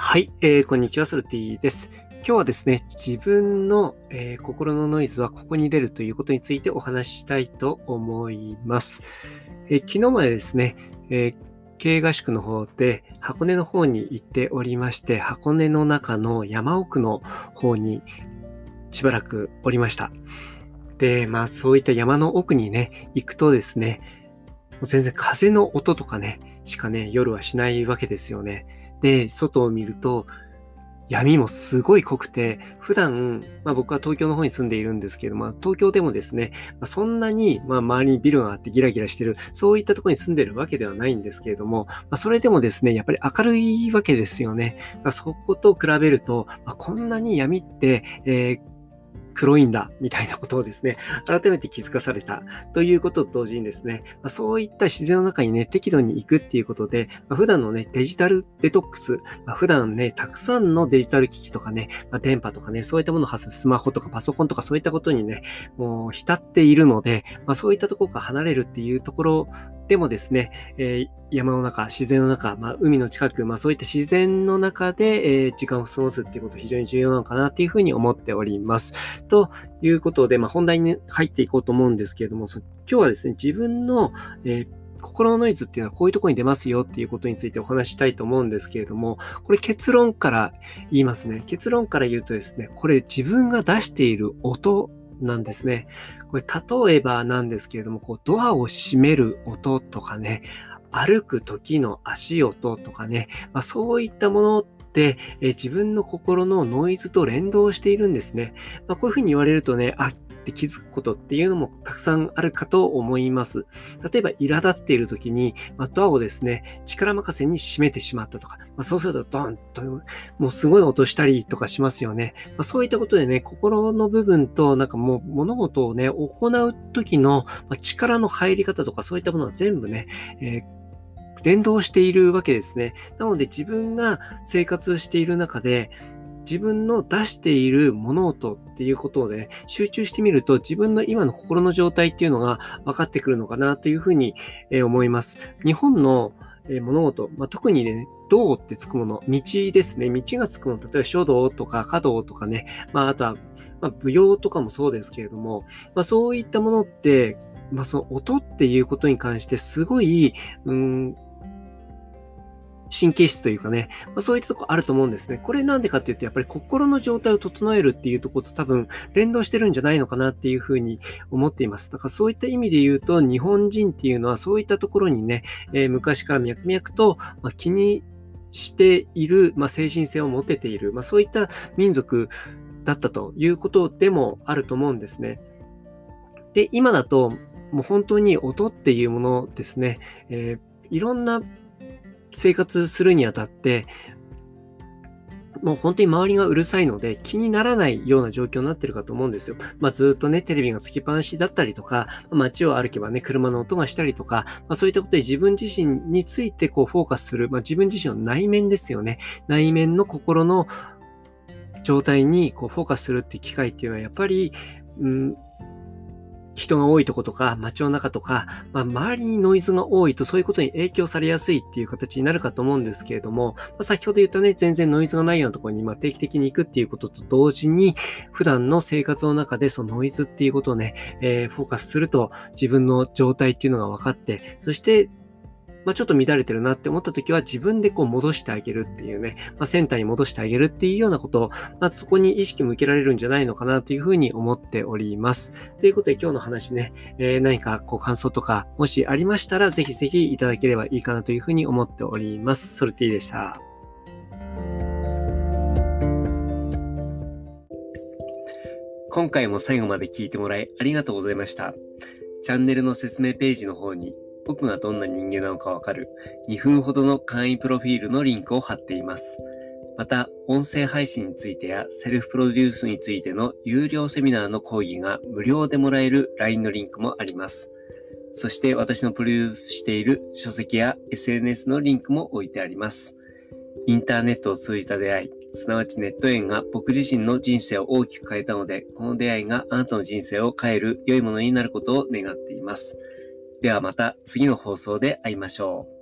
はい、えー、こんにちは、ソルティです。今日はですね、自分の、えー、心のノイズはここに出るということについてお話ししたいと思います。えー、昨日までですね、え経営合宿の方で箱根の方に行っておりまして、箱根の中の山奥の方にしばらくおりました。で、まあそういった山の奥にね、行くとですね、もう全然風の音とかね、しかね、夜はしないわけですよね。で、外を見ると、闇もすごい濃くて、普段、まあ僕は東京の方に住んでいるんですけど、まあ東京でもですね、まあ、そんなに、まあ周りにビルがあってギラギラしてる、そういったところに住んでるわけではないんですけれども、まあそれでもですね、やっぱり明るいわけですよね。まあ、そこと比べると、まあ、こんなに闇って、えー黒いんだ、みたいなことをですね、改めて気づかされたということと同時にですね、ま、そういった自然の中にね、適度に行くっていうことで、ま、普段のね、デジタルデトックス、ま、普段ね、たくさんのデジタル機器とかね、ま、電波とかね、そういったものを発するスマホとかパソコンとかそういったことにね、もう浸っているので、ま、そういったところから離れるっていうところでもですね、えー、山の中、自然の中、まあ、海の近く、まあ、そういった自然の中で、えー、時間を過ごすっていうこと非常に重要なのかなっていうふうに思っております。ということで、まあ、本題に入っていこうと思うんですけれども、今日はですね、自分の、えー心のノイズっていうのはこういうところに出ますよっていうことについてお話したいと思うんですけれども、これ結論から言いますね。結論から言うとですね、これ自分が出している音なんですね。これ例えばなんですけれども、こうドアを閉める音とかね、歩く時の足音とかね、まあ、そういったものって、え自分の心のノイズと連動しているんですね。まあ、こういうふうに言われるとね、あ、って気づくことっていうのもたくさんあるかと思います。例えば、苛立っている時に、まあ、ドアをですね、力任せに閉めてしまったとか、まあ、そうするとドンと、もうすごい音したりとかしますよね。ま、そういったことでね、心の部分となんかもう物事をね、行う時の力の入り方とかそういったものは全部ね、えー連動しているわけですね。なので自分が生活している中で、自分の出している物音っていうことで、ね、集中してみると自分の今の心の状態っていうのが分かってくるのかなというふうに思います。日本の物事、まあ、特にね、道ってつくもの、道ですね。道がつくもの、例えば書道とか華道とかね、まあ、あとは、まあ、舞踊とかもそうですけれども、まあ、そういったものって、まあ、その音っていうことに関してすごい、うん、神経質というかね、まあ、そういったとこあると思うんですね。これなんでかっていうと、やっぱり心の状態を整えるっていうところと多分連動してるんじゃないのかなっていうふうに思っています。だからそういった意味で言うと、日本人っていうのはそういったところにね、えー、昔から脈々と、ま気にしている、まあ、精神性を持てている、まあ、そういった民族だったということでもあると思うんですね。で、今だと、もう本当に音っていうものですね、えー、いろんな生活するにあたって、もう本当に周りがうるさいので気にならないような状況になってるかと思うんですよ。まあずっとね、テレビがつきっぱなしだったりとか、街を歩けばね、車の音がしたりとか、まあそういったことで自分自身についてこうフォーカスする、まあ自分自身の内面ですよね。内面の心の状態にこうフォーカスするっていう機会っていうのはやっぱり、うん、人が多いとことか、街の中とか、まあ、周りにノイズが多いとそういうことに影響されやすいっていう形になるかと思うんですけれども、まあ、先ほど言ったね、全然ノイズがないようなところにま定期的に行くっていうことと同時に、普段の生活の中でそのノイズっていうことをね、えー、フォーカスすると自分の状態っていうのが分かって、そしてまあ、ちょっと乱れてるなって思った時は自分でこう戻してあげるっていうね、まあ、センターに戻してあげるっていうようなことを、まずそこに意識向けられるんじゃないのかなというふうに思っております。ということで今日の話ね、えー、何かこう感想とかもしありましたらぜひぜひいただければいいかなというふうに思っております。ソルティでした。今回も最後まで聞いてもらいありがとうございました。チャンネルの説明ページの方に僕がどんな人間なのかわかる2分ほどの簡易プロフィールのリンクを貼っています。また、音声配信についてやセルフプロデュースについての有料セミナーの講義が無料でもらえる LINE のリンクもあります。そして私のプロデュースしている書籍や SNS のリンクも置いてあります。インターネットを通じた出会い、すなわちネット縁が僕自身の人生を大きく変えたので、この出会いがあなたの人生を変える良いものになることを願っています。ではまた次の放送で会いましょう。